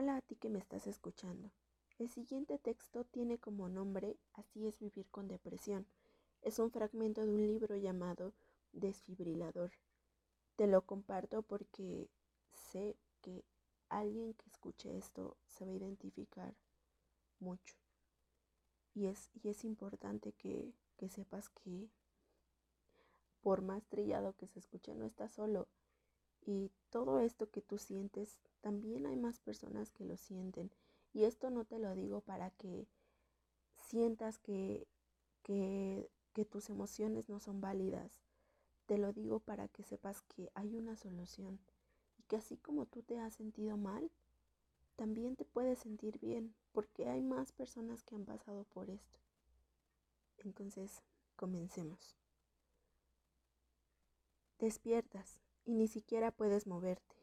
Hola a ti que me estás escuchando. El siguiente texto tiene como nombre Así es vivir con depresión. Es un fragmento de un libro llamado Desfibrilador. Te lo comparto porque sé que alguien que escuche esto se va a identificar mucho. Y es, y es importante que, que sepas que por más trillado que se escuche, no estás solo. Y todo esto que tú sientes también hay más personas que lo sienten. Y esto no te lo digo para que sientas que, que, tus emociones no son válidas. Te lo digo para que sepas que hay una solución y que así como tú te has sentido mal, también te puedes sentir bien, porque hay más personas que han pasado por esto. Entonces, comencemos. Despiertas y ni siquiera puedes moverte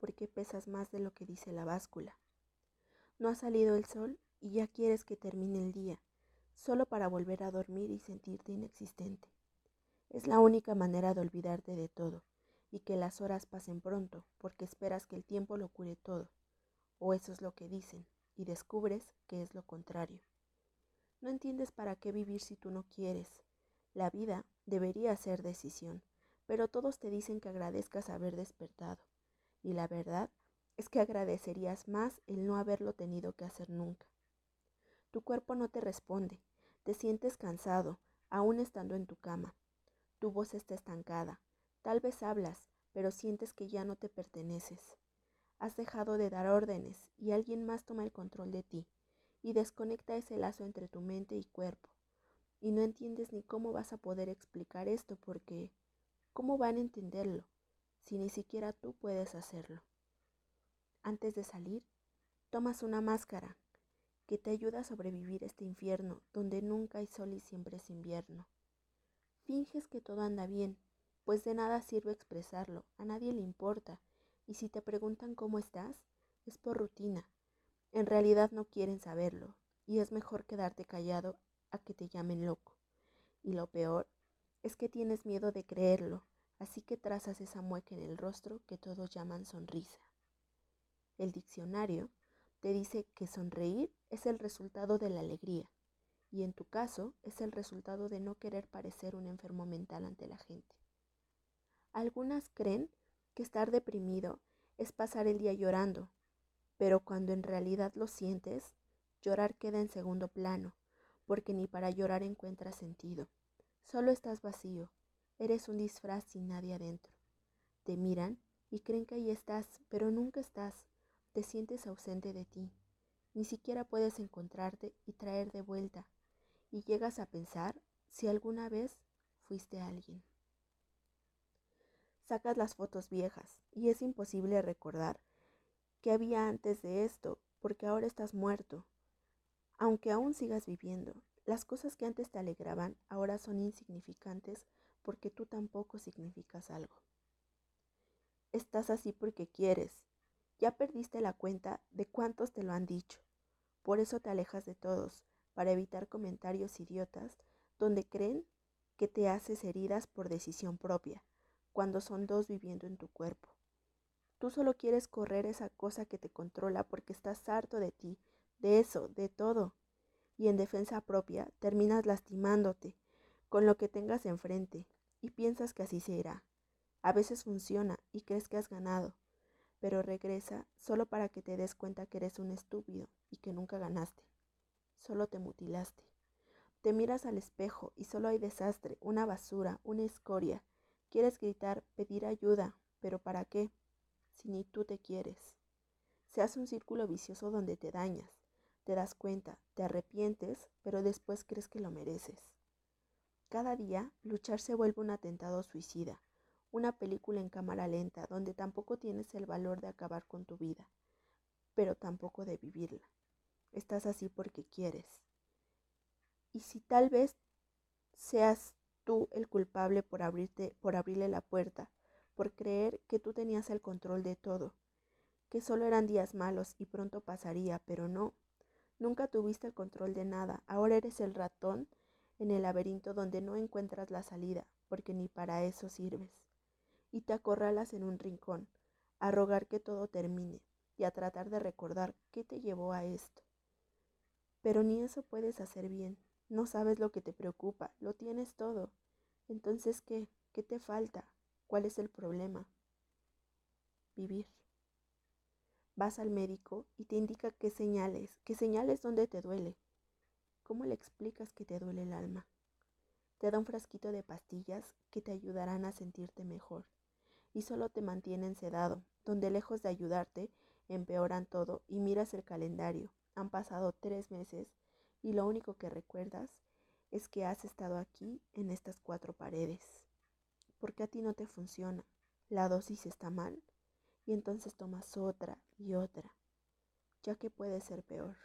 porque pesas más de lo que dice la báscula. No ha salido el sol y ya quieres que termine el día, solo para volver a dormir y sentirte inexistente. Es la única manera de olvidarte de todo y que las horas pasen pronto, porque esperas que el tiempo lo cure todo, o eso es lo que dicen, y descubres que es lo contrario. No entiendes para qué vivir si tú no quieres. La vida debería ser decisión, pero todos te dicen que agradezcas haber despertado y la verdad es que agradecerías más el no haberlo tenido que hacer nunca. Tu cuerpo no te responde, te sientes cansado, aún estando en tu cama. Tu voz está estancada, tal vez hablas, pero sientes que ya no te perteneces. Has dejado de dar órdenes y alguien más toma el control de ti y desconecta ese lazo entre tu mente y cuerpo. Y no entiendes ni cómo vas a poder explicar esto porque ¿cómo van a entenderlo? Si ni siquiera tú puedes hacerlo. Antes de salir, tomas una máscara que te ayuda a sobrevivir este infierno donde nunca hay sol y siempre es invierno. Finges que todo anda bien, pues de nada sirve expresarlo, a nadie le importa, y si te preguntan cómo estás, es por rutina. En realidad no quieren saberlo, y es mejor quedarte callado a que te llamen loco. Y lo peor es que tienes miedo de creerlo, así que trazas esa mueca en el rostro que todos llaman sonrisa. El diccionario te dice que sonreír es el resultado de la alegría, y en tu caso es el resultado de no querer parecer un enfermo mental ante la gente. Algunas creen que estar deprimido es pasar el día llorando, pero cuando en realidad lo sientes, llorar queda en segundo plano, porque ni para llorar encuentras sentido. Solo estás vacío, Eres un disfraz sin nadie adentro. Te miran y creen que ahí estás, pero nunca estás. Te sientes ausente de ti. Ni siquiera puedes encontrarte y traer de vuelta. Y llegas a pensar si alguna vez fuiste alguien. Sacas las fotos viejas y es imposible recordar qué había antes de esto, porque ahora estás muerto. Aunque aún sigas viviendo, las cosas que antes te alegraban ahora son insignificantes porque tú tampoco significas algo. Estás así porque quieres. Ya perdiste la cuenta de cuántos te lo han dicho. Por eso te alejas de todos, para evitar comentarios idiotas donde creen que te haces heridas por decisión propia, cuando son dos viviendo en tu cuerpo. Tú solo quieres correr esa cosa que te controla porque estás harto de ti, de eso, de todo. Y en defensa propia terminas lastimándote con lo que tengas enfrente y piensas que así se irá. A veces funciona y crees que has ganado, pero regresa solo para que te des cuenta que eres un estúpido y que nunca ganaste. Solo te mutilaste. Te miras al espejo y solo hay desastre, una basura, una escoria. Quieres gritar, pedir ayuda, pero ¿para qué? Si ni tú te quieres. Se hace un círculo vicioso donde te dañas, te das cuenta, te arrepientes, pero después crees que lo mereces. Cada día, luchar se vuelve un atentado suicida, una película en cámara lenta donde tampoco tienes el valor de acabar con tu vida, pero tampoco de vivirla. Estás así porque quieres. Y si tal vez seas tú el culpable por abrirte, por abrirle la puerta, por creer que tú tenías el control de todo, que solo eran días malos y pronto pasaría, pero no. Nunca tuviste el control de nada. Ahora eres el ratón en el laberinto donde no encuentras la salida, porque ni para eso sirves. Y te acorralas en un rincón, a rogar que todo termine, y a tratar de recordar qué te llevó a esto. Pero ni eso puedes hacer bien. No sabes lo que te preocupa, lo tienes todo. Entonces, ¿qué? ¿Qué te falta? ¿Cuál es el problema? Vivir. Vas al médico y te indica qué señales, qué señales donde te duele. ¿Cómo le explicas que te duele el alma? Te da un frasquito de pastillas que te ayudarán a sentirte mejor y solo te mantienen sedado, donde lejos de ayudarte, empeoran todo y miras el calendario. Han pasado tres meses y lo único que recuerdas es que has estado aquí en estas cuatro paredes. Porque a ti no te funciona, la dosis está mal y entonces tomas otra y otra, ya que puede ser peor.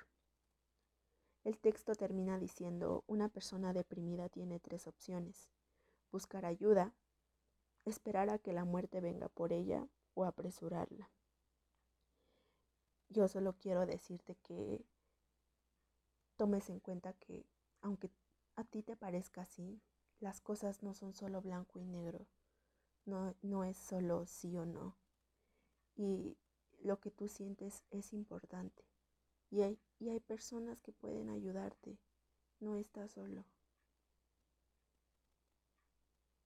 El texto termina diciendo, una persona deprimida tiene tres opciones, buscar ayuda, esperar a que la muerte venga por ella o apresurarla. Yo solo quiero decirte que tomes en cuenta que aunque a ti te parezca así, las cosas no son solo blanco y negro, no, no es solo sí o no. Y lo que tú sientes es importante. Y hay, y hay personas que pueden ayudarte, no estás solo.